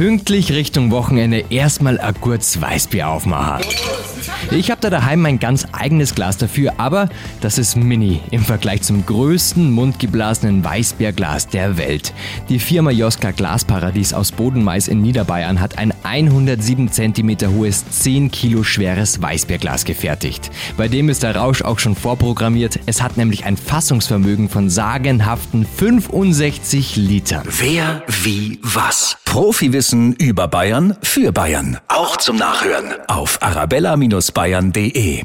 Pünktlich Richtung Wochenende erstmal ein kurz Weißbier aufmachen. Ich habe da daheim mein ganz eigenes Glas dafür, aber das ist mini im Vergleich zum größten mundgeblasenen Weißbierglas der Welt. Die Firma Joska Glasparadies aus Bodenmais in Niederbayern hat ein 107 cm hohes, 10 Kilo schweres Weißbierglas gefertigt. Bei dem ist der Rausch auch schon vorprogrammiert. Es hat nämlich ein Fassungsvermögen von sagenhaften 65 Litern. Wer, wie, was? Profiwissen über Bayern für Bayern. Auch zum Nachhören auf arabella-bayern.de.